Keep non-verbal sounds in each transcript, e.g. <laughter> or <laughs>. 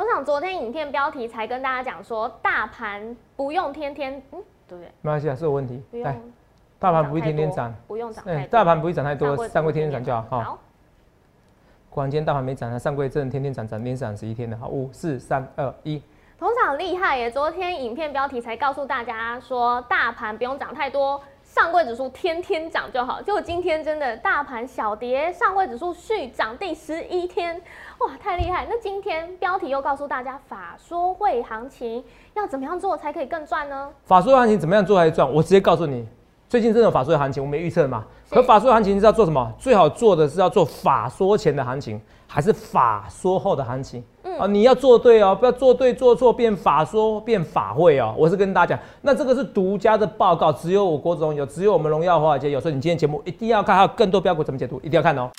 董事长昨天影片标题才跟大家讲说，大盘不用天天，嗯，对不对？没关系啊，是有问题。不用来，大盘不会天天涨，不用涨哎，大盘不会涨太多，上柜天天涨就好。好，好，果然今天大盘没涨，啊上柜真的天天涨，涨连涨十一天的。好，五四三二一，董事长厉害耶！昨天影片标题才告诉大家说，大盘不用涨太多，上柜指数天天涨就好。结果今天真的大盘小跌，上柜指数续涨第十一天，哇，太厉害！那今天标题又告诉大家，法说会行情要怎么样做才可以更赚呢？法说行情怎么样做才赚？我直接告诉你，最近真的法说的行情，我没预测嘛。可法说行情是要做什么？最好做的是要做法说前的行情，还是法说后的行情？啊，你要做对哦，不要做对做错变法说变法会哦。我是跟大家讲，那这个是独家的报告，只有我郭总有，只有我们荣耀华尔街有。所以你今天节目一定要看，还有更多标股怎么解读，一定要看哦。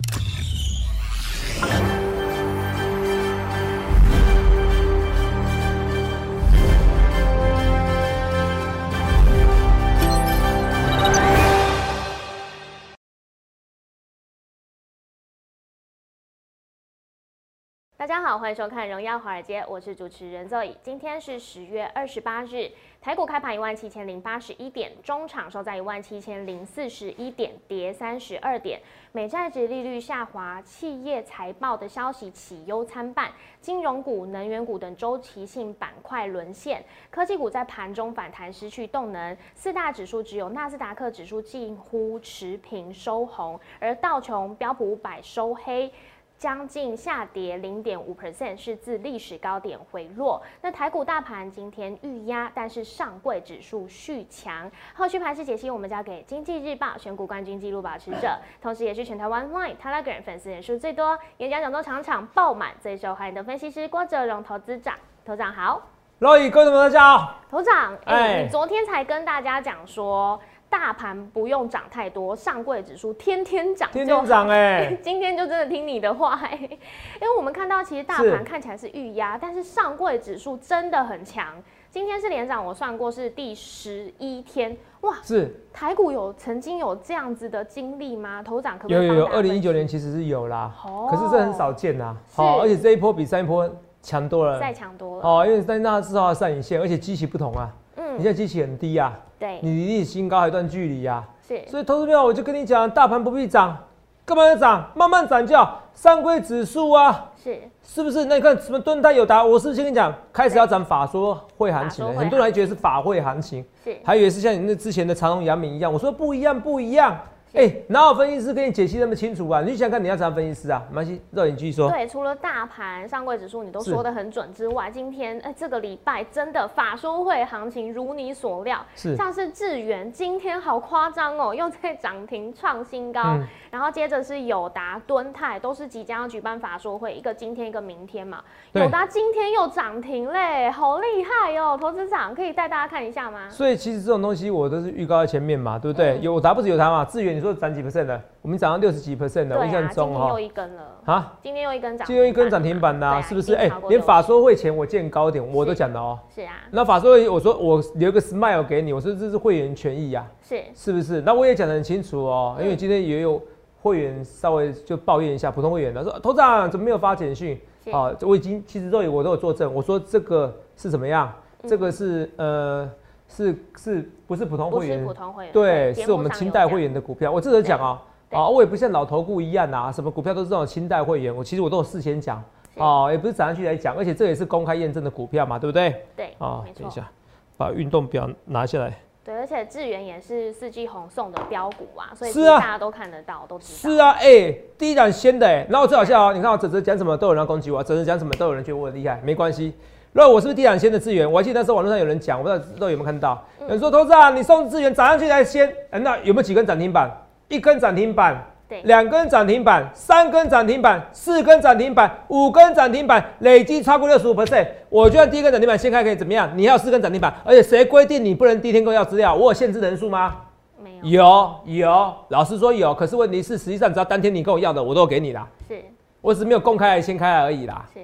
大家好，欢迎收看《荣耀华尔街》，我是主持人 Zoe。今天是十月二十八日，台股开盘一万七千零八十一点，中场收在一万七千零四十一点，跌三十二点。美债值利率下滑，企业财报的消息喜忧参半，金融股、能源股等周期性板块沦陷，科技股在盘中反弹失去动能，四大指数只有纳斯达克指数近乎持平收红，而道琼、标普五百收黑。将近下跌零点五 percent，是自历史高点回落。那台股大盘今天遇压，但是上柜指数续强。后续盘势解析，我们交给经济日报选股冠军纪录保持者，<laughs> 同时也是全台湾 Line、Telegram 粉丝人数最多、演讲讲座场场爆满、最受欢迎的分析师郭哲荣投资长。头长好，老宇，各位同学大家好。头长，哎、哎你昨天才跟大家讲说，大盘不用涨太多，上柜指数天天涨天天涨哎、<laughs> 今天就真的听你的话、欸，因为我们看到其实大是盘看起来是预压，但是上柜指数真的很强。今天是连涨，我算过是第十一天，哇！是台股有曾经有这样子的经历吗？头长可不可以有有有，二零一九年其实是有啦，哦可是这很少见呐。是好，而且这一波比上一波强多了。再强多了，哦，因为在那至少要上影线，而且基期不同啊。你嗯，现在机器很低啊，对，你离你新高还有一段距离啊。是所以投资票我就跟你讲，大盘不必涨，干嘛要涨？慢慢涨就好。上规指数啊，是，是不是？那你看什么敦泰有达，我是不是先跟你讲，开始要涨法说会行情很多人还觉得是法会行情，是，还以为是像你那之前的长隆、阳明一样。我说不一样，不一样。是哎、哪有分析师跟你解析那么清楚啊？你想想看，你要找分析师啊？没关系，肉眼继续说。对，除了大盘上柜指数你都是说的很准之外，今天哎、这个礼拜真的法说会行情如你所料，是像是智源今天好夸张哦，又在涨停创新高，嗯然后接着是友达、敦泰都是即将要举办法说会，一个今天一个明天嘛，对友达今天又涨停嘞，好厉害哦！投资长可以带大家看一下吗？所以其实这种东西我都是预告在前面嘛，对不对？嗯有达不是友达嘛？智源你说涨几 percent 的？我们涨到六十几 percent 的，我印象今天中哈又一根了，啊，今天又一根涨，今天一根涨停板呐、对啊是不是？哎、已经超过60连法说会前我见高点我都讲了哦、是啊，那法说会我说我留个 smile 给你，我说这是会员权益呀、是是不是？那我也讲得很清楚哦、因为嗯今天也有会员稍微就抱怨一下，普通会员他说头长怎么没有发简讯？是啊，我已经其实都有我都有作证，我说这个是怎么样？嗯这个是呃是是不是普通不是会员普？通会员，对，是我们清代会员的股票，我这个讲啊，啊，我也不像老头顾一样啊，什么股票都是这种清代会员，我其实我都有事先讲，是哦，也不是早上去来讲，而且这也是公开验证的股票嘛，对不对？对，啊等一下，把运动表拿下来。对，而且智源也是四季红送的标股啊，所以是啊大家都看得到，都知道。是啊，哎、第一档先的哎、然后最好笑哦，你看我哲哲讲什么都有人攻击我，哲哲讲什么都有人觉得我很厉害，没关系。那我是不是地产先的资源？我还记得那时候网络上有人讲，我不知道不知道有没有看到，有人说投资啊，你送资源涨上去才先，哎那有没有几根涨停板？一根涨停板，对，两根涨停板，三根涨停板，四根涨停板，五根涨停板，累计超过六十五 percent。我觉得第一根涨停板先开可以怎么样？你要四根涨停板，而且谁规定你不能第一天跟我要资料？我有限制人数吗？没有，有有，老实说有，可是问题是，实际上只要当天你跟我要的，我都有给你啦。是我只是没有公开来先开来而已啦。是，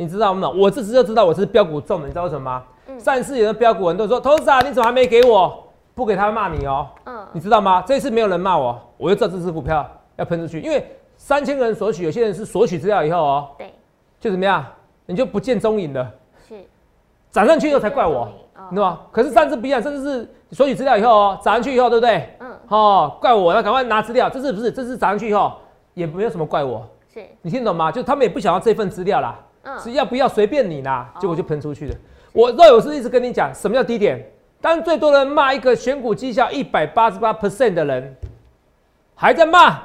你知道吗？我这次就知道我是标股重的，你知道为什么吗？嗯上一次有的标股人都说，投资啊，你怎么还没给我？不给他骂你哦、你嗯，知道吗？这一次没有人骂我，我就知道这支股票要喷出去，因为三千个人索取，有些人是索取资料以后哦、对，就怎么样，你就不见踪影了。是涨上去以后才怪我，哦对吧？可是上次不一样，这次是索取资料以后哦，涨上去以后，对不对？嗯，哦，怪我，那赶快拿资料。这次不是，这次涨上去以后也没有什么怪我，是你听懂吗？就他们也不想要这份资料啦，嗯是要不要随便你啦，哦结果就喷出去了。我若有是一直跟你讲，什么叫低点？当最多人骂一个选股绩效一百八十八 percent 的人，还在骂，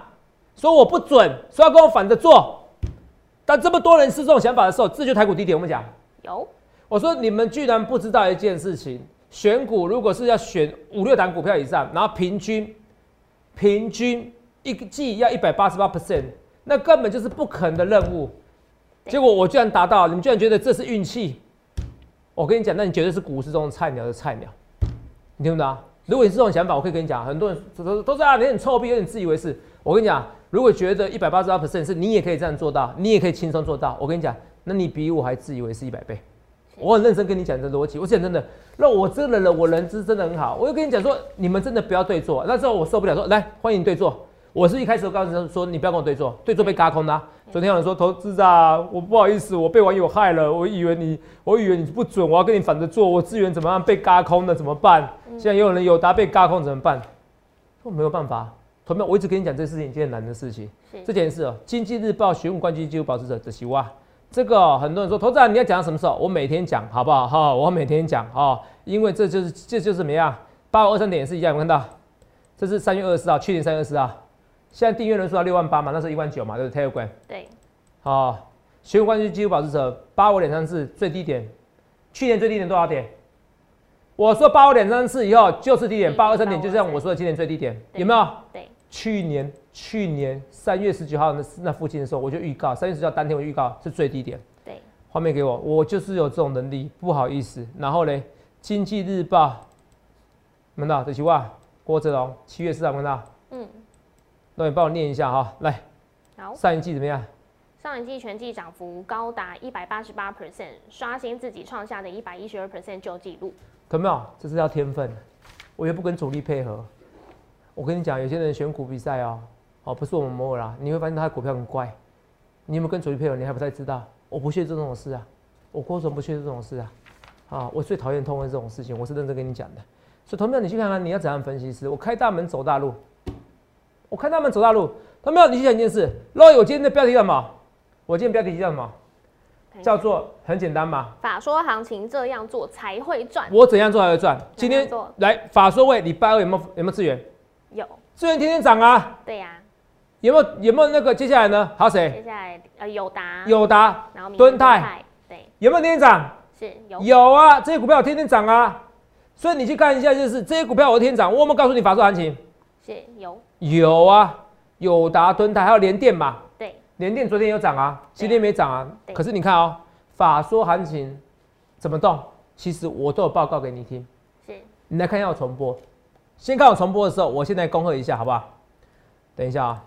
说我不准，说要跟我反着做。当这么多人是这种想法的时候，这就台股低点。我们讲，有我说你们居然不知道一件事情：选股如果是要选五六档股票以上，然后平均平均一个季要一百八十八 percent，那根本就是不可能的任务。对结果我居然达到，你们居然觉得这是运气。我跟你讲，那你绝对是股市中的菜鸟的菜鸟，你听不懂啊？如果你是这种想法，我可以跟你讲，很多人都都都是啊，你很臭屁，有点自以为是。我跟你讲，如果觉得一百八十八 percent 是你也可以这样做到，你也可以轻松做到，我跟你讲，那你比我还自以为是一百倍。我很认真跟你讲这逻辑，我讲真的，那我这个人我人资真的很好，我就跟你讲说，你们真的不要对坐。那时候我受不了，说来欢迎你对坐。我是一开始我告诉他说，你不要跟我对坐，对坐被嘎空的啊、昨天有人说投资啊，我不好意思，我被网友害了，我以为你，我以为你不准，我要跟你反着做，我资源怎么样被嘎空的怎么办？现在也有人有答被嘎空怎么办？我没有办法，同样我一直跟你讲这事情，一件难的事情。这件事哦，经济日报询问冠军纪录保持者的希望，这个哦、很多人说，投资人你要讲到什么时候？我每天讲，好不好？哈、我每天讲哦，因为这就是这就是怎么样？八五二三点也是一样，有没有看到？这是三月二十四号，去年三月二十四号，现在订阅人数到六万八嘛，那时候一万九嘛，对不对？Telegram 对哦，选股冠军纪录保持者八五点三四最低点，去年最低点多少点？我说八五点三四以后就是低点，嗯八二三点就像我说的今年最低点，有没有？对去年去年三月十九号那那附近的时候，我就预告，三月十九号当天我预告是最低点。对画面给我，我就是有这种能力，不好意思。然后嘞，经济日报，看到这句话，郭哲龙七月四号看到，嗯那你帮我念一下哈，来，好。上一季怎么样？上一季全季涨幅高达一百八十八 percent，刷新自己创下的一百一十二 percent 旧纪录。有没有？这是要天分，我又不跟主力配合。我跟你讲，有些人选股比赛哦，哦不是我们摩尔啦，你会发现他的股票很怪。你有没有跟主力配合？你还不太知道。我不屑做这种事啊，我郭总不屑做这种事啊。啊，我最讨厌通过这种事情，我是认真跟你讲的。所以同样，你去看看你要怎样分析师。我开大门走大路，我看他们走大路。同样，你去想一件事。若我今天的标题叫什么？我今天标题叫什么？叫做很简单嘛。法说行情这样做才会赚。我怎样做才会赚？今天来法说位，礼拜二有没有有没有资源？有资源天天涨啊，对呀、有没有有没有那个接下来呢？还有谁？接下来呃友达，友达然后明敦泰泰，对，有没有天天涨？是有有啊，这些股票天天涨啊。所以你去看一下，就是这些股票我天天涨，我有没有告诉你法说行情？是有有啊，友达、敦泰还有联电嘛。对联电昨天有涨啊，今天没涨啊。可是你看哦，法说行情怎么动？其实我都有报告给你听。是你来看一下我重播。先看我重播的时候，我现在恭贺一下，好不好？等一下啊。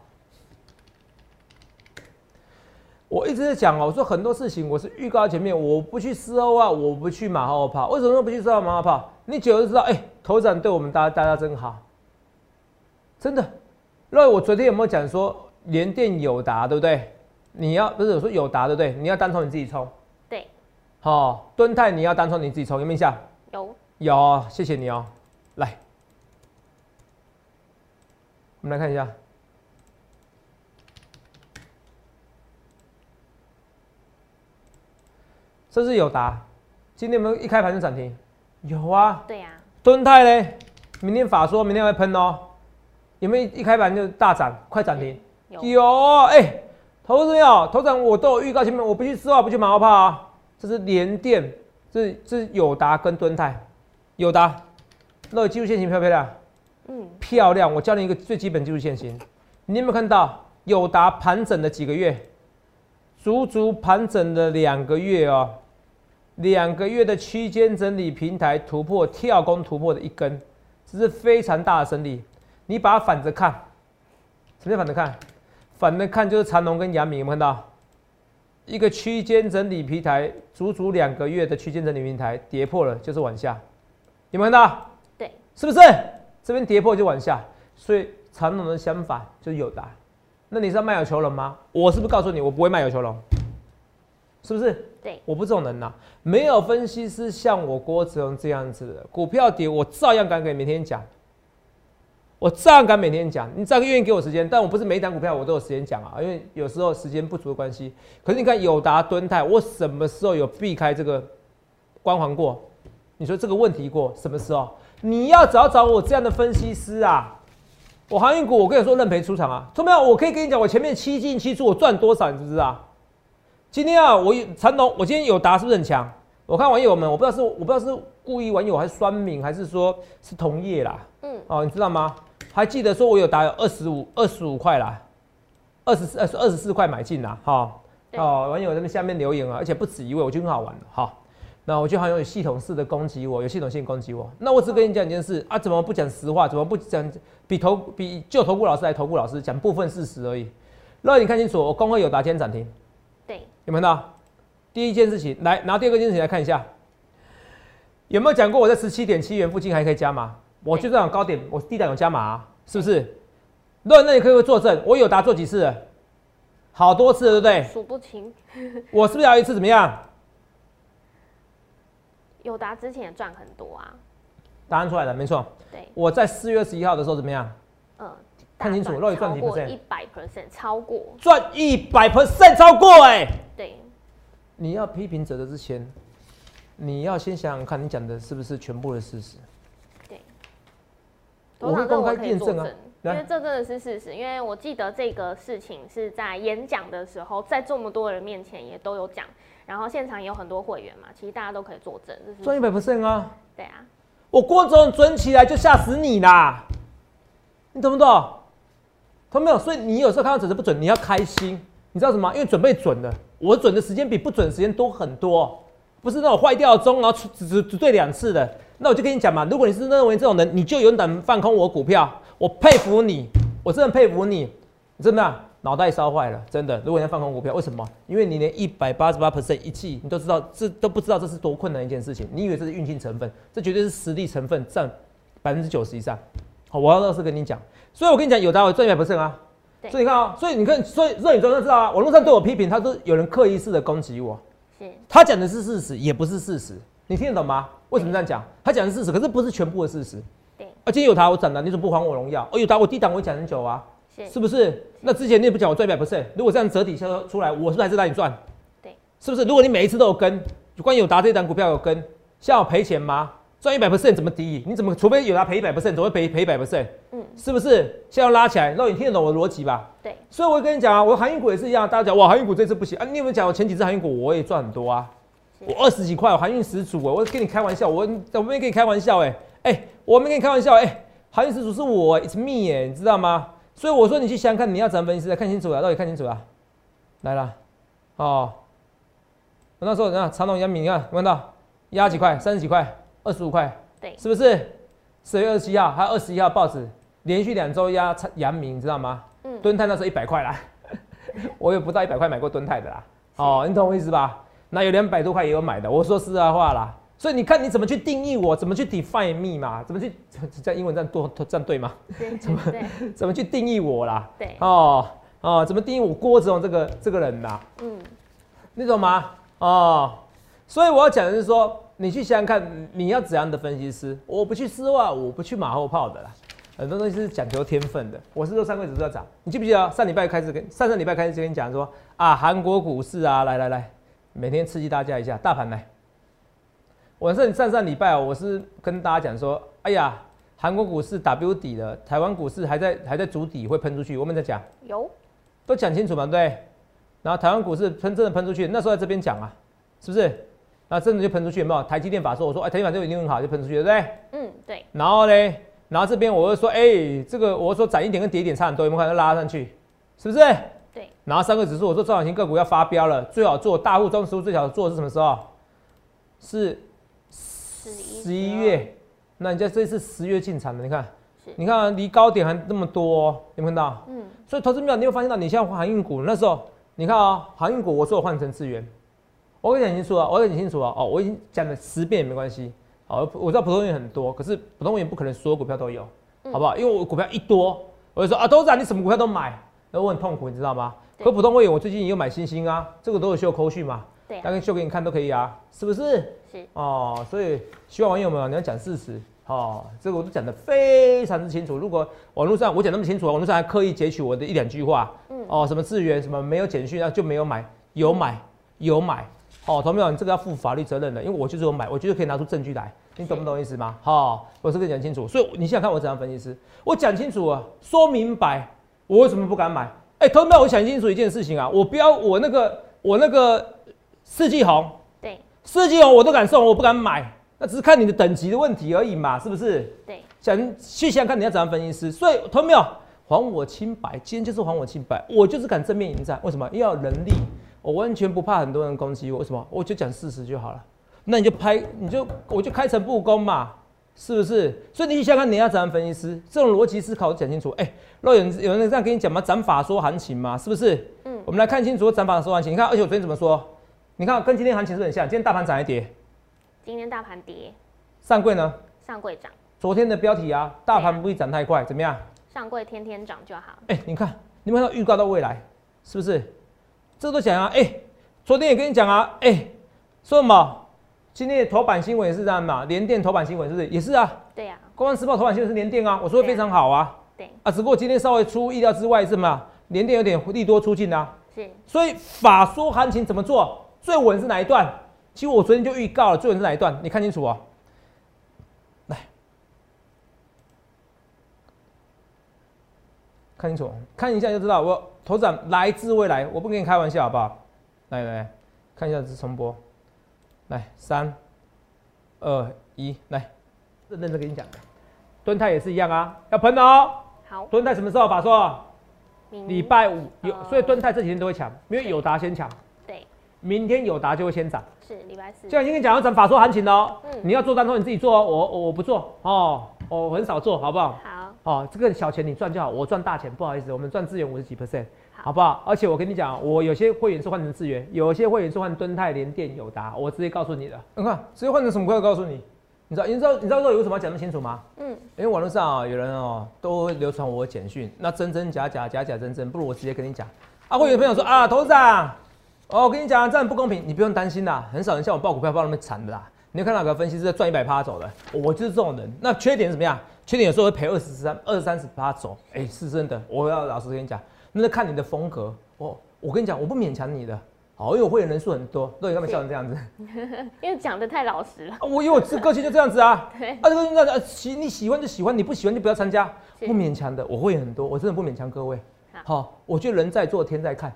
我一直在讲哦，我说很多事情我是预告在前面，我不去事后啊，我不去马后炮。为什么不去事后马后炮？你久了就知道，哎、头长对我们大家大家真好，真的。那我昨天有没有讲说联电友达，对不对？你要不是我说友达，对不对？你要单冲你自己冲，对好、敦泰你要单冲你自己冲，有没有印象？有有，谢谢你哦。来，我们来看一下，这是友达，今天有没有一开盘就涨停？有啊。对呀、敦泰嘞，明天法说明天会喷哦，有没有一开盘就大涨，快涨停？有有，哎、投资有，头涨我都有预告前面，我不去丝袜，不去马后炮啊。这是联电，这是这是友达跟敦泰，友达，那个技术线型漂不漂亮？嗯漂亮。我教你一个最基本技术线型，你有没有看到友达盘整了几个月？足足盘整了两个月哦，两个月的区间整理平台突破跳空突破的一根，这是非常大的胜利。你把它反着看，什么叫反着看？反着看就是长隆跟阳明，有没有看到？一个区间整理平台，足足两个月的区间整理平台跌破了，就是往下，有没有看到？对是不是？这边跌破就往下，所以长隆的相反就是有的。那你是要卖有求龙吗？我是不是告诉你，我不会卖有求龙？是不是？对，我不这种人呐、没有分析师像我郭子龙这样子的，股票跌我照样敢给每天讲，我照样敢每天讲。你照样愿意给我时间，但我不是每一档股票我都有时间讲啊，因为有时候时间不足的关系。可是你看友达、敦泰，我什么时候有避开这个光环过？你说这个问题过什么时候？你要找找我这样的分析师啊！我航运股，我跟你说认赔出场啊，同没有？我可以跟你讲，我前面七进七出，我赚多少，你知不知道？今天啊，我有长隆，我今天有达是不是很强？我看网友们，我不知道是我不知道是故意网友还是酸民，还是说是同业啦？嗯，哦，你知道吗？还记得说我有打有二十五二十五块啦，二十四二十二十四块买进啦，哈、对哦，网友在那下面留言啊，而且不止一位，我觉得很好玩的哈。那我觉得好像有系统式的攻击我，有系统性攻击我。那我只跟你讲一件事啊，怎么不讲实话？怎么不讲比投比就投顾老师来投顾老师讲部分事实而已？让你看清楚，我工会有达今天涨停，对，有没有看到？第一件事情，来拿第二个件事情来看一下，有没有讲过我在十七点七元附近还可以加码？我就这样高点，我低档有加码、啊，是不是？那那你可以作证，我有答做几次了？好多次了，对不对？数不清。<laughs> 我是不是还有一次怎么样？有答之前也赚很多啊，答案出来了，没错。对，我在四月二十一号的时候怎么样？嗯，看清楚肉眼赚几超过 percent？一百 percent，超过，赚一百 percent 超过哎、对，你要批评者的之前，你要先想想看，你讲的是不是全部的事实？对。我会公开验证啊因为这真的是事实。因为我记得这个事情是在演讲的时候，在这么多人面前也都有讲，然后现场也有很多会员嘛，其实大家都可以作证，这是赚一百 percent 啊！对啊，我郭总准起来就吓死你啦！你懂不懂？懂没有？所以你有时候看到准是不准，你要开心，你知道什么？因为准备准了，我准的时间比不准的时间多很多，不是那种坏掉的钟，然后只只只对两次的。那我就跟你讲嘛，如果你是认为这种人，你就勇敢放空我股票，我佩服你，我真的佩服你，真的啊、脑袋烧坏了，真的。如果你要放空股票，为什么？因为你连一百八十八 percent 一季，你都知道这都不知道这是多困难一件事情。你以为这是运气成分？这绝对是实力成分占百分之九十以上。好，我要倒是跟你讲，所以我跟你讲，有达我赚一百 percent 啊。对所以你看啊、所以你看，所以所以你都知道啊，网络上对我批评，他都有人刻意式的攻击我。是，他讲的是事实，也不是事实，你听得懂吗？为什么这样讲？他讲的是事实，可是不是全部的事实。对，啊，今天有他我涨了，你怎么不还我荣耀？哦，有他我低档我也讲很久啊，是，是不是？那之前你也不讲我赚一百 percent，如果这样折抵消出来，我是不是还是让你赚？对，是不是？如果你每一次都有跟，关于有达这档股票有跟，像我赔钱吗？赚一百 percent 怎么低？你怎么除非有他赔一百 percent，怎么会赔赔一百 percent？嗯，是不是？现在要拉起来，那你听得懂我的逻辑吧？对，所以我会跟你讲啊，我航运股也是一样，大家讲哇，航运股这次不行啊。你有没有讲我前几次航运股我也赚很多啊？我二十几块，我航运十足哎，我跟你开玩笑，我我没跟你开玩笑哎、哎、我没跟你开玩笑哎、航运十足是我、欸、，it's me 哎、你知道吗？所以我说你去想想看，你要怎么分析，看清楚了，到底看清楚了，来了，哦，我那时候你看长隆、阳明，你看有没有看到压几块，三十几块，二十五块，对，是不是？十月二十七号还有二十一号报纸连续两周压阳明，你知道吗？嗯，敦泰那时候一百块啦，<laughs> 我也不到一百块买过敦泰的啦。哦，你懂我意思吧？那有两百多块也有买的。我说实在话啦，所以你看你怎么去定义我，怎么去 define me 嘛？怎么去 <laughs> 在英文这样多这样对吗？对，对，怎么 <laughs> 去定义我啦？对，哦哦，怎么定义我郭子龙这个这个人啦？嗯，你懂吗？哦，所以我要讲的是说，你去想想看，你要怎样的分析师？我不去丝袜，我不去马后炮的啦。很多东西是讲求天分的。我是说三个指数要涨，你记不记得上礼拜开始跟上上礼拜开始就跟你讲说啊，韩国股市啊，来来来，每天刺激大家一下，大盘来。我上上上礼拜啊我是跟大家讲说，哎呀，韩国股市 W 底了，台湾股市还在还在筑底，会喷出去。我们在讲。有，都讲清楚嘛，对？然后台湾股市喷真的喷出去，那时候在这边讲啊，是不是？那真的就喷出去，有没有？台积电法说，我说哎，台积电法就一定很好，就喷出去，对不对？嗯，对，然后嘞，然后这边我又说，哎，这个我说涨一点跟跌一点差很多，有没有看到拉上去？是不是？对。然后三个指数，我说中小型个股要发飙了，最好做大户中实物最好做的是什么时候？是十一月。那人家这次十月进场的，你看，你看啊离高点还那么多、哦，有没有看到？嗯，所以投资票，你会发现到，你像航运股那时候，你看啊、航运股我说我换成资源，我跟你讲清楚啊，我跟你讲清楚啊，哦，我已经讲了十遍也没关系。好，我知道普通员很多，可是普通员不可能所有股票都有，嗯好不好？因为我股票一多，我就说啊，董事长你什么股票都买，那我很痛苦，你知道吗？可普通会员我最近也有买星星啊，这个都有秀扣序嘛。对啊大概秀给你看都可以啊，是不是？是哦，所以希望网友们你要讲事实哦，这个我都讲得非常之清楚。如果网络上我讲那么清楚，网络上还刻意截取我的一两句话，嗯哦，什么资源什么没有简讯，那就没有买，有买有买，哦，同没有？你这个要负法律责任的，因为我就是有买，我就是可以拿出证据来，你懂不懂意思吗？好、我是跟你讲清楚，所以你想想看我怎样分析师，我讲清楚啊，说明白，我为什么不敢买？哎、同没有？我想清楚一件事情啊，我不要我那个我那个四季红。对四季红我都敢送，我不敢买，那只是看你的等级的问题而已嘛，是不是？对想去想想看你要怎样分析师，所以同没有还我清白，今天就是还我清白，我就是敢正面迎战，为什么？要有能力，我完全不怕很多人攻击我，为什么？我就讲事实就好了，那你就拍，你就我就开诚布公嘛，是不是？所以你去想想看你要怎样分析师，这种逻辑思考讲清楚。哎、若有人有人这样跟你讲吗？涨法说行情嘛，是不是？嗯我们来看清楚涨法说行情，你看，而且我昨天怎么说？你看跟今天行情是不是很像，今天大盘涨一跌。今天大盘跌，上柜呢？上柜涨，昨天的标题啊，大盘不会涨太快，怎么样？上柜天天涨就好。哎、你看，你们看到预告到未来，是不是？这都讲啊，哎、昨天也跟你讲啊，哎、说什么？今天的头版新闻也是这样嘛，联电头版新闻是不是也是啊？对呀、公安时报头版新闻是联电啊，我说的非常好啊，对，啊，只不过今天稍微出意料之外是嘛，联电有点利多出尽啊，是所以法说行情怎么做？最稳是哪一段？其实我昨天就预告了，最稳是哪一段？你看清楚啊。来，看清楚，看一下就知道。我头涨来自未来，我不跟你开玩笑，好不好？来来来，看一下这是重播。来，三、二、一，来，认真的跟你讲，敦泰也是一样啊，要喷哦。好，蹲泰什么时候法说？明礼拜五有，哦所以敦泰这几天都会抢，因为友达先抢，对明天友达就会先涨。是礼拜四就，已经跟你讲要涨法说行情的哦，嗯你要做单头你自己做哦，我我我不做哦，我很少做，好不好？好哦，这个小钱你赚就好，我赚大钱，不好意思，我们赚资源五十几 percent，好好不好？而且我跟你讲，我有些会员是换成资源，有些会员是换敦泰、联电、友达，我直接告诉你的。你看，直接换成什么股票告诉你？你知道你知道你知道为什么要讲那么清楚吗？嗯因为网络上啊有人哦都会流传我的简讯，那真真假假，假假真真，不如我直接跟你讲。啊，会有朋友说啊，董事长，哦，我跟你讲这样不公平，你不用担心啦，很少人像我报股票报那么惨的啦。你有看哪个分析师赚一百趴走的？我就是这种人。那缺点怎么样？缺点有时候会赔二十三、二三十趴走，哎、是真的。我要老实跟你讲，那是看你的风格。我我跟你讲，我不勉强你的。好，因为我会员人数很多，都你干嘛笑成这样子？<laughs> 因为讲的太老实了，啊，我因为我这个性就这样子啊。<laughs> 对啊，这个那个喜你喜欢就喜欢，你不喜欢就不要参加，不勉强的。我会员很多，我真的不勉强各位。好好，我觉得人在做天在看。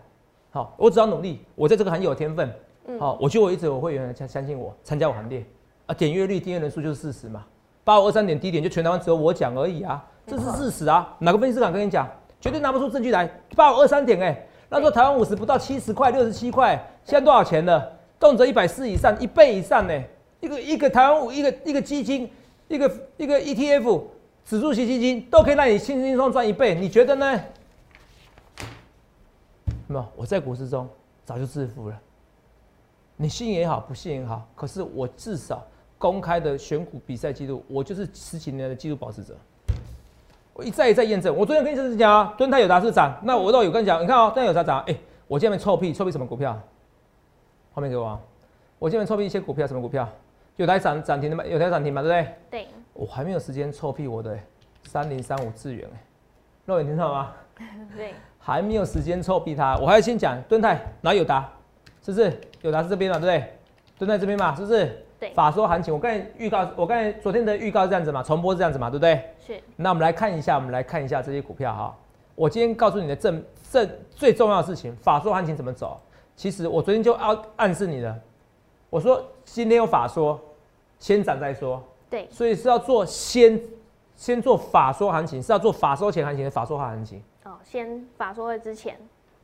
好，我只要努力，我在这个行业有天分。嗯好，我觉得我一直有会员相相信我，参加我行列啊，点阅率、订阅人数就是事实嘛。八五二三点低点就全台湾只有我讲而已啊，这是事实啊。哪个分析师敢跟你讲？绝对拿不出证据来。八五二三点哎，那时候台湾五十不到七十块、六十七块，现在多少钱了？动辄一百四以上，一倍以上呢。一个一个台湾五一个一个基金，一个一个 ETF 指数型基金都可以让你轻轻松松赚一倍，你觉得呢？没有，我在股市中早就致富了。你信也好，不信也好，可是我至少公开的选股比赛记录，我就是十几年的记录保持者。我一再一再验证。我昨天跟你讲啊，敦泰有达是涨，那我都有跟你讲，你看哦，敦泰有达涨，哎、我这边臭屁，臭屁什么股票？后面给我啊，我这边臭屁一些股票，什么股票？有台涨涨停的吗？有台涨停嘛，对不对？对，我还没有时间臭屁我的三零三五智源哎，肉眼听到吗？<laughs> 对，还没有时间臭屁它，我还要先讲敦泰哪有达，是不是？有达是这边嘛，对不对？敦泰这边嘛，是不是？对法说行情，我刚才预告，我刚才昨天的预告是这样子嘛，重播是这样子嘛，对不对？是那我们来看一下，我们来看一下这些股票哈。我今天告诉你的正正最重要的事情，法说行情怎么走？其实我昨天就暗暗示你了，我说今天有法说，先涨再说，对，所以是要做先先做法说行情，是要做法说前行情的法说后行情。哦，先法说会之前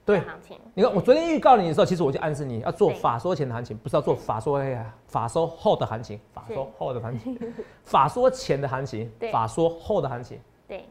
对行情，你看我昨天预告你的时候，其实我就暗示你要做法说前的行情，不是要做法说后法说后的行情，法说后的行情，法说前的行情，<laughs> 法说后的行情。对，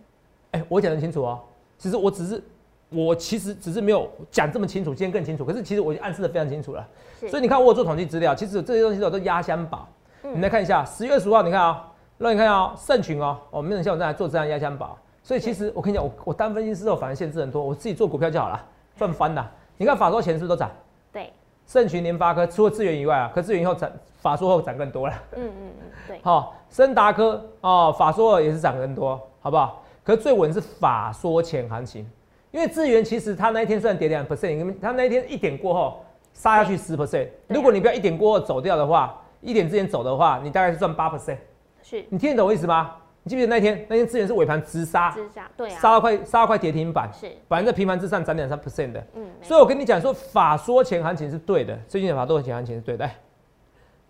哎、我讲得很清楚哦。其实我只是，我其实只是没有讲这么清楚，今天更清楚。可是其实我已经暗示的非常清楚了。所以你看，我有做统计资料，其实这些东西我都压箱宝。嗯你来看一下，十月十五号，你看啊、让你看啊、盛群哦，哦，没有人像我这样做这样压箱宝。所以其实我跟你讲，我我单分析之后反而限制很多，我自己做股票就好了，赚翻了。你看法说前是不是都涨？对，盛群、联发科除了资源以外啊，可资源以后涨，法说后涨更多了。嗯嗯嗯，对，好，森达科哦，法说后也是涨更多，好不好？可是最稳是法说前行情，因为资源其实它那一天虽然跌两 percent，它那一天一点过后杀下去十 percent，如果你不要一点过后走掉的话，一点之前走的话，你大概是赚八 percent。是你听得懂我意思吗？你记不记得那天那天资源是尾盘直杀，之下，对啊，杀到快杀到快跌停板，是，反正在平盘之上涨两三 percent 的。嗯，所以我跟你讲说，法说前行情是对的，最近的法说前行情是对的。来，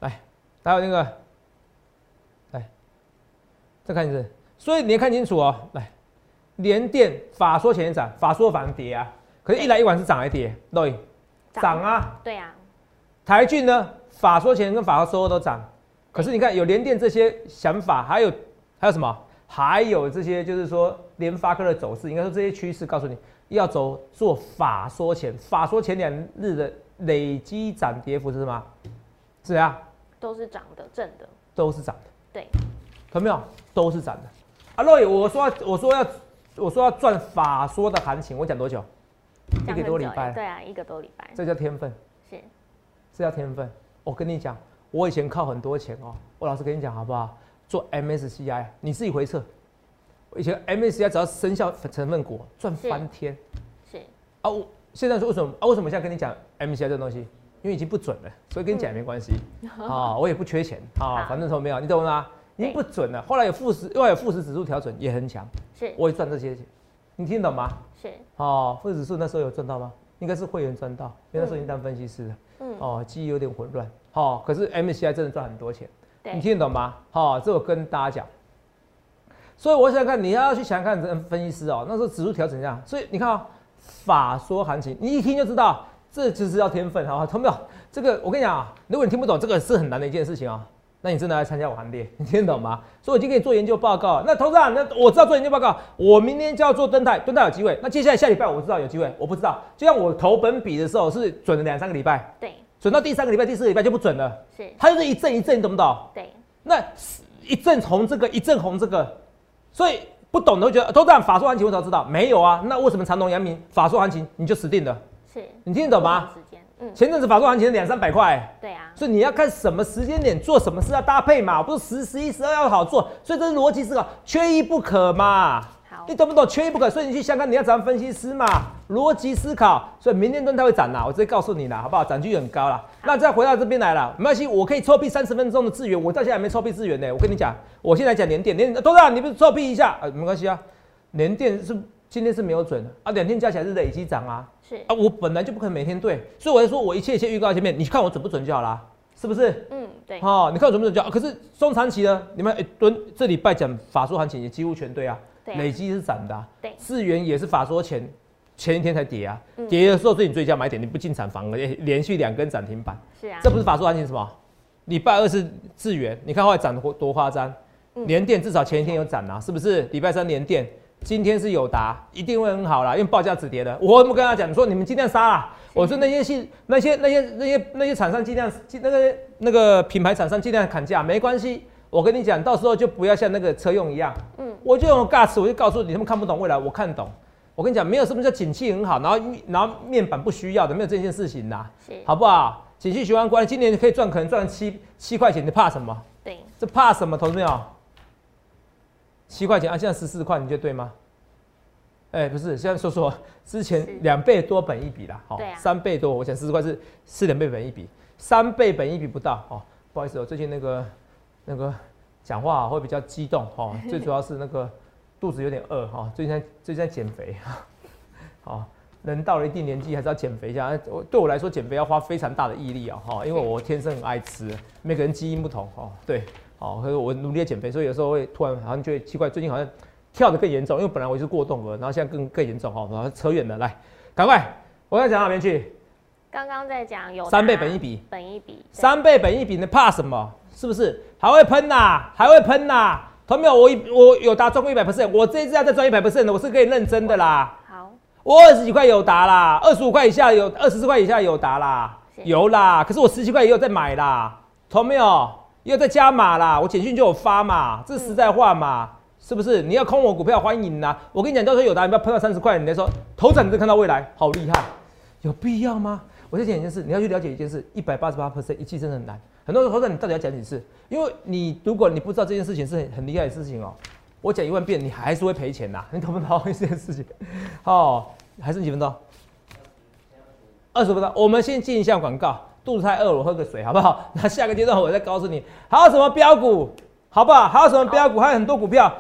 来，还有那个，来，再看一次。所以你要看清楚哦。来，联电法说前涨，法说反而跌啊。可是，一来一往是涨还跌？对，涨啊。对啊，台骏呢，法说前跟法说后都涨。可是你看，有联电这些想法，还有还有什么？还有这些就是说联发科的走势，应该说这些趋势告诉你要走做法说前，法说前两日的累积涨跌幅是什么？是啊，都是涨的，正的，都是涨的，对，看到没有？都是涨的。阿洛，我说要我说要我说要赚法说的行情，我讲多久？一讲个多礼拜，对啊，一个多礼拜，这叫天分，是，这叫天分。我跟你讲，我以前靠很多钱哦，我老实跟你讲好不好？做 MSCI，你自己回测。我以前 MSCI 只要生效成分股赚翻天是，啊！我现在说为什么啊？为什么现在跟你讲 MSCI 这个东西？因为已经不准了，所以跟你讲也没关系啊。我也不缺钱啊，好反正都没有，你懂吗？已经不准了。后来有富时，后来有富时指数调整也很强，是，我也赚这些钱，你听得懂吗？是，哦，富时指数那时候有赚到吗？应该是会员赚到，因为那时候已经当分析师了。嗯，哦，记忆有点混乱。哦，可是 MSCI 真的赚很多钱，你对，听得懂吗？好、这我跟大家讲。所以我想想看，你要去想想看，这分析师哦，那时候指数调整这样，所以你看啊、法说行情，你一听就知道，这就是要天分，好吧？同没有？这个我跟你讲啊，如果你听不懂，这个是很难的一件事情啊、那你真的来参加我行列，你听得懂吗？所以我已经给你做研究报告。那投资长，那我知道做研究报告，我明天就要做蹲泰，蹲泰有机会。那接下来下礼拜我知道有机会，我不知道。就像我投本比的时候是准了两三个礼拜，对，准到第三个礼拜、第四个礼拜就不准了，是，它就是一阵一阵，你懂不懂？对，那一阵红这个，一阵红这个，所以不懂的会觉得都这样法说行情，我早知道没有啊？那为什么长隆、阳明法说行情你就死定了？是，你听得懂吗？嗯，前阵子法说行情两三百块，对啊，所以你要看什么时间点做什么事要搭配嘛，不是十、十一、十二要好做，所以这是逻辑思考，缺一不可嘛。好你，懂不懂？缺一不可，所以你去香港你要找分析师嘛，逻辑思考。所以明天蹲它会涨啦，我直接告诉你啦，好不好？涨距很高啦。那再回到这边来了，没关系，我可以抽币三十分钟的资源，我到现在还没抽币资源呢。我跟你讲，我现在讲连电，连多少？你不是抽币一下啊？没关系啊，连电是今天是没有准的啊，两天加起来是累积涨啊是，啊，我本来就不可能每天对，所以我就说我一切一切预告前面，你看我准不准就好啦，是不是？嗯，对，哦，你看我准不准就好。可是中长期呢？你们哎蹲这礼拜讲法术行情也几乎全对啊累积是涨的、啊，对资源也是法说前前一天才跌啊，嗯跌的时候是你最佳买点，你不进场反而哎连续两根涨停板，是啊，这不是法说行情什么？礼拜二是智元，你看后来涨多多夸张，嗯联电至少前一天有涨啊，是不是？礼拜三联电，今天是友达，一定会很好啦，因为报价止跌的。我怎么跟他讲说你们尽量杀啦？我说那些系那些那些那些那些厂商尽量尽那个那个品牌厂商尽量砍价，没关系。我跟你讲，到时候就不要像那个车用一样，嗯，我就用 gas，我就告诉你，他们看不懂未来，我看懂。我跟你讲，没有什么叫景气很好，然后然后面板不需要的，没有这件事情啦，好不好？景气循环管理，今年可以赚，可能赚七七块钱，你怕什么？对，这怕什么？投资没有？七块钱啊，现在十四块，你觉得对吗？哎、不是，现在说说之前是两倍多本一笔啦，好、三倍多，我想十四块是四两倍本一笔，三倍本一笔不到哦。不好意思，我最近那个那个讲话会比较激动哦，<laughs> 最主要是那个肚子有点饿哈、哦，最近在最近在减肥 <laughs> 哈，好、人到了一定年纪还是要减肥一下。我对我来说，减肥要花非常大的毅力啊，哈，因为我天生很爱吃，每个人基因不同哦，对，哦，所以我努力地减肥，所以有时候会突然好像觉得奇怪，最近好像跳得更严重，因为本来我是过动的，然后现在更更严重哦，然后扯远了，来，赶快，我要讲哪边去？刚刚在讲有三倍本一比，本一比，三倍本一比，你怕什么？是不是？还会喷呐、还会喷呐、同没有？我一我有达赚过一百 percent，我这一次要再赚一百 percent 的，我是可以认真的啦。好，我二十几块有达啦，二十五块以下有，二十四块以下有达啦，有啦。可是我十七块也有在买啦，同没有？也有在加码啦，我简讯就有发嘛，这是实在话嘛，是不是？你要空我股票欢迎啦。我跟你讲，到时候有达，你不要碰到三十块，你再说头涨你就看到未来，好厉害，有必要吗？我再讲一件事，你要去了解一件事，一百八十八 percent 一季真的很难。很多人说，那你到底要讲几次？因为你如果你不知道这件事情是很很厉害的事情哦，我讲一万遍，你还是会赔钱呐。<laughs> 你懂不懂这件事情？哦，还剩几分钟？二十分钟。我们先进一下广告，肚子太饿了，我喝个水好不好？<laughs> 那下个阶段我再告诉你还有什么标股，好不好？还有什么标股？还有很多股票。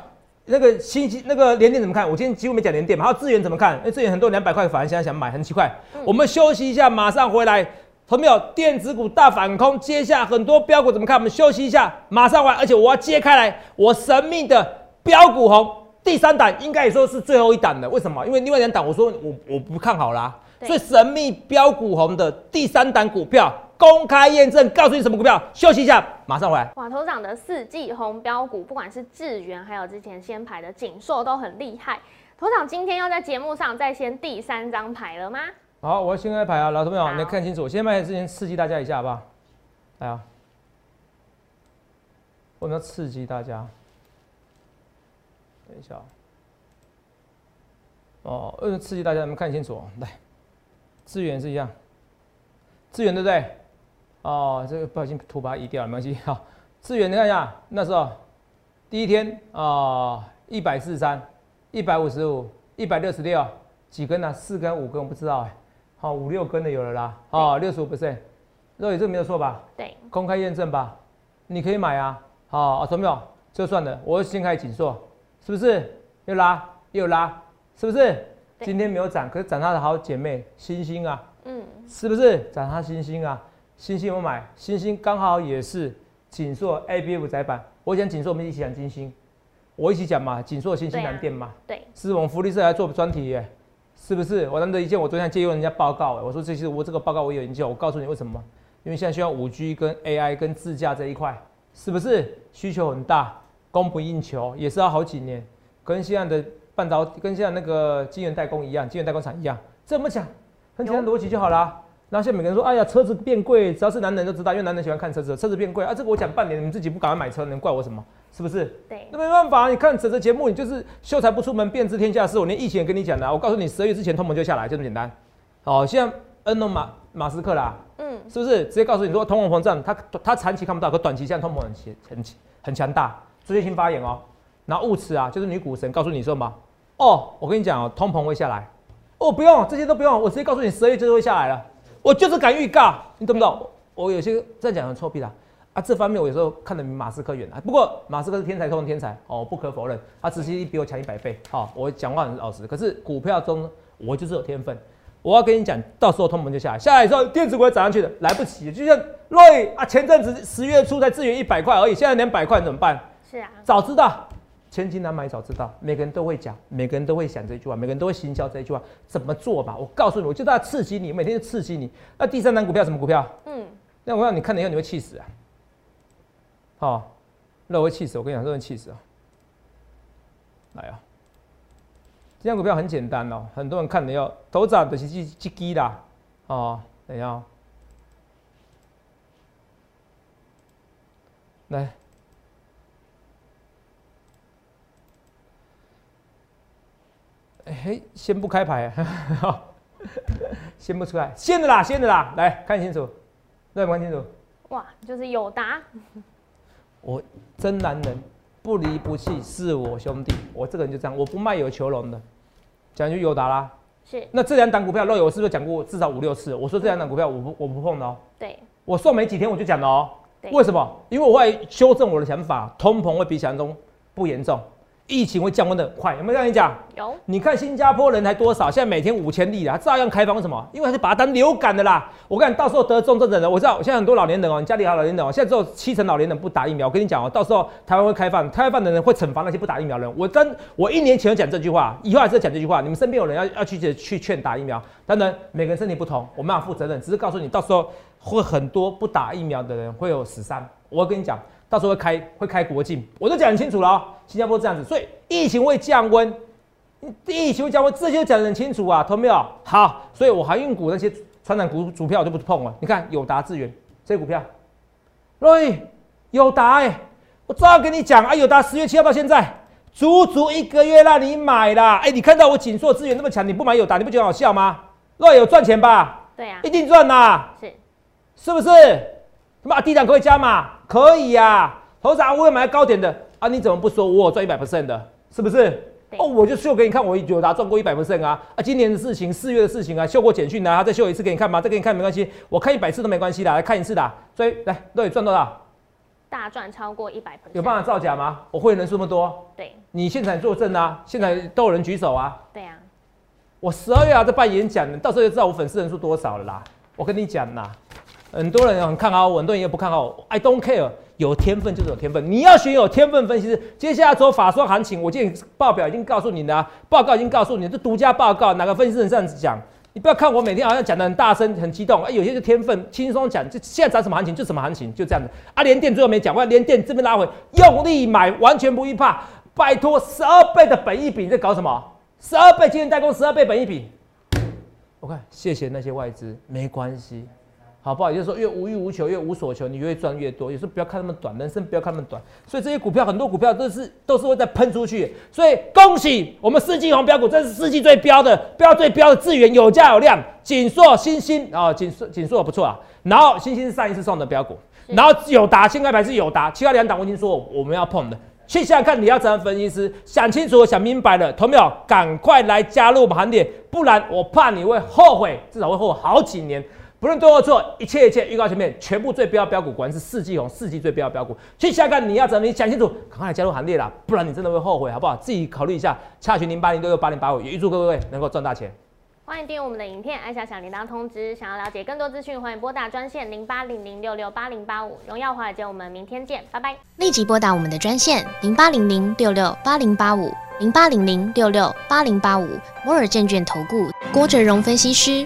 那个星期那个连电怎么看？我今天几乎没讲连电嘛。还有资源怎么看？哎，资源很多两百块，反而现在想买，很奇怪。我们休息一下，马上回来。同没有？电子股大反空，接下很多标股怎么看？我们休息一下，马上完。而且我要揭开来，我神秘的标股红第三档，应该也说是最后一档的。为什么？因为另外两档，我说我我不看好啦。所以神秘标股红的第三档股票。公开验证，告诉你什么股票？休息一下，马上回来。哇头涨的四季红标股，不管是智源，还有之前先排的锦硕，都很厉害。头长今天要在节目上再先第三张牌了吗？好，我要先开牌啊，老朋友，你看清楚。我先卖之前刺激大家一下，好不好？来啊！我们要刺激大家。等一下。哦，为了刺激大家，你们看清楚。来，资源是一样，资源对不对？哦，这个不小心图把它移掉了，没关系。好，资源你看一下，那时候第一天啊，一百四十三，一百五十五，一百六十六，几根呢？四根、五根我不知道哎。好，五六根的有了啦。哦，六十五 percent，肉眼这个没有错吧？对，公开验证吧，你可以买啊。好，啊，什没有？就算了，我先开紧缩，是不是？又拉又拉，是不是？今天没有涨，可是涨它的好姐妹星星啊。嗯，是不是？涨它星星啊。星星我买，星星刚好也是锦硕 A B F 窄板。我讲锦硕，我们一起讲金星，我一起讲嘛，锦硕、星星、南电嘛。对，是我们福利社来做专题耶，是不是？我难得一见，我昨天借用人家报告，我说这些我这个报告我有研究，我告诉你为什么？因为现在需要五 G 跟 AI 跟自驾这一块，是不是需求很大，供不应求，也是要好几年，跟现在的半导体，跟现在那个晶圆代工一样，晶圆代工厂一样，这么讲，很简单逻辑就好了。然后现在每个人说：“哎呀，车子变贵，只要是男人都知道，因为男人喜欢看车子，车子变贵啊。”这个我讲半年，你们自己不赶快买车，能怪我什么？是不是？对。那没办法，你看整个节目，你就是秀才不出门，便知天下事。我连疫情也跟你讲的，我告诉你，十二月之前通膨就下来，就这么简单。好，现在恩隆马马斯克啦，嗯，是不是直接告诉你说通货膨胀，他他长期看不到，可短期现在通膨很强很很强大，周期性发言哦。然后物慈啊，就是女股神告诉你说嘛，哦，我跟你讲哦，通膨会下来。哦，不用，这些都不用，我直接告诉你，十二月就会下来了。我就是敢预告，你懂不懂？我有些这样讲很臭屁啦，啊，这方面我有时候看得比马斯克远啊。不过马斯克是天才中的天才哦，不可否认，他执行力比我强一百倍。好，我讲话很老实，可是股票中我就是有天分。我要跟你讲，到时候通膨就下来，下来之后电子股会涨上去的，来不及。就像瑞啊，前阵子十月初才支援一百块而已，现在两百块怎么办？是啊，早知道。千金难买早知道，每个人都会讲，每个人都会想这句话，每个人都会行销这一句话，怎么做吧？我告诉你，我就在刺激你，每天就刺激你。那第三单股票什么股票？嗯，那我让你看了以后你会气死啊！好，那我会气死，我跟你讲，这会气死啊！来啊！这张股票很简单哦，很多人看的要头涨的是去去低啦，哦，等一下，来。哎，先不开牌，<laughs> 先不出来，先的啦，先的啦，来看清楚，来看清楚。哇，就是有答。我真男人，不离不弃是我兄弟，我这个人就这样，我不卖有求荣的。讲句有达啦。是。那这两档股票，肉友我是不是讲过至少五六次？我说这两档股票我不我不碰的哦。对。我送没几天我就讲了哦。为什么？因为我会修正我的想法，通膨会比想象中不严重。疫情会降温的很快，有没有跟你讲？有。你看新加坡人才多少？现在每天五千例啊，照样开放。为什么？因为他是把它当流感的啦。我跟你到时候得重症的人，我知道现在很多老年人哦，你家里还有老年人哦，现在只有七成老年人不打疫苗。我跟你讲哦，到时候台湾会开放，开放的人会惩罚那些不打疫苗的人。我真，我一年前就讲这句话，以后还是讲这句话。你们身边有人要要去去劝打疫苗，当然每个人身体不同，我们要负责任，只是告诉你，到时候会很多不打疫苗的人会有死伤。我跟你讲。到时候会开会开国境，我都讲很清楚了哦。新加坡这样子，所以疫情会降温，疫情会降温，这些讲得很清楚啊，懂没有？好，所以我航运股那些传染股股票我就不碰了。你看友达资源这些股票，瑞友达哎，我照样跟你讲啊，友达十月七号到现在，足足一个月让你买啦。哎，你看到我紧缩资源那么强，你不买友达，你不觉得好笑吗？瑞有赚钱吧？对啊，一定赚呐，是是不是？妈，低档可以加嘛？可以呀。投资啊，我也买高点的啊，你怎么不说我赚一百 percent 的？是不是？哦，我就秀给你看，我有达赚过一百 percent 啊啊！今年的事情，四月的事情啊，秀过简讯啊，再秀一次给你看吧？再给你看没关系，我看一百次都没关系的，来看一次的。所以来，到底赚多少？大赚超过一百 percent。有办法造假吗？我会员人数那么多，对，你现场作证啊，现场都有人举手啊。对啊。我十二月啊在办演讲，到时候就知道我粉丝人数多少了啦。我跟你讲啦，很多人很看好我，很多人也不看好我。I don't care，有天分就是有天分。你要选有天分分析师。接下来走法说行情，我今天报表已经告诉你了，报告已经告诉你，这独家报告，哪个分析师这样子讲？你不要看我每天好像讲的很大声、很激动，哎，有些就天分，轻松讲，就现在涨什么行情就什么行情，就这样子。啊，连电最后没讲完，连电这边拉回，用力买，完全不会怕。拜托，十二倍的本益比在搞什么？十二倍今天代工，十二倍本益比。我看，谢谢那些外资，没关系，好不好？也就是说，越无欲无求，越无所求，你越赚越多。有时候不要看那么短，人生不要看那么短。所以这些股票，很多股票都是都是会在喷出去。所以恭喜我们四季红标股，这是四季最标的，标最标的资源有价有量。锦硕、星星啊，锦硕锦硕不错啊。然后星星是上一次送的标股，然后友达，新开牌是友达，其他两档我已经说我们要碰的。去想想看，你要怎样分析师？想清楚、想明白了，同没有？赶快来加入我们行列，不然我怕你会后悔，至少会后悔好几年。不论对或错，一切一切预告前面全部最标标股，果然是四季红，四季最标标股。去想想看，你要怎么？你想清楚，赶快来加入行列啦，不然你真的会后悔，好不好？自己考虑一下。洽询零八零六六八零八五，也预祝各位能够赚大钱。欢迎订阅我们的影片，按下小铃铛通知。想要了解更多资讯，欢迎拨打专线零八零零六六八零八五。荣耀华尔街，我们明天见，拜拜。立即拨打我们的专线零八零零六六八零八五零八零零六六八零八五摩尔证券投顾郭哲荣分析师。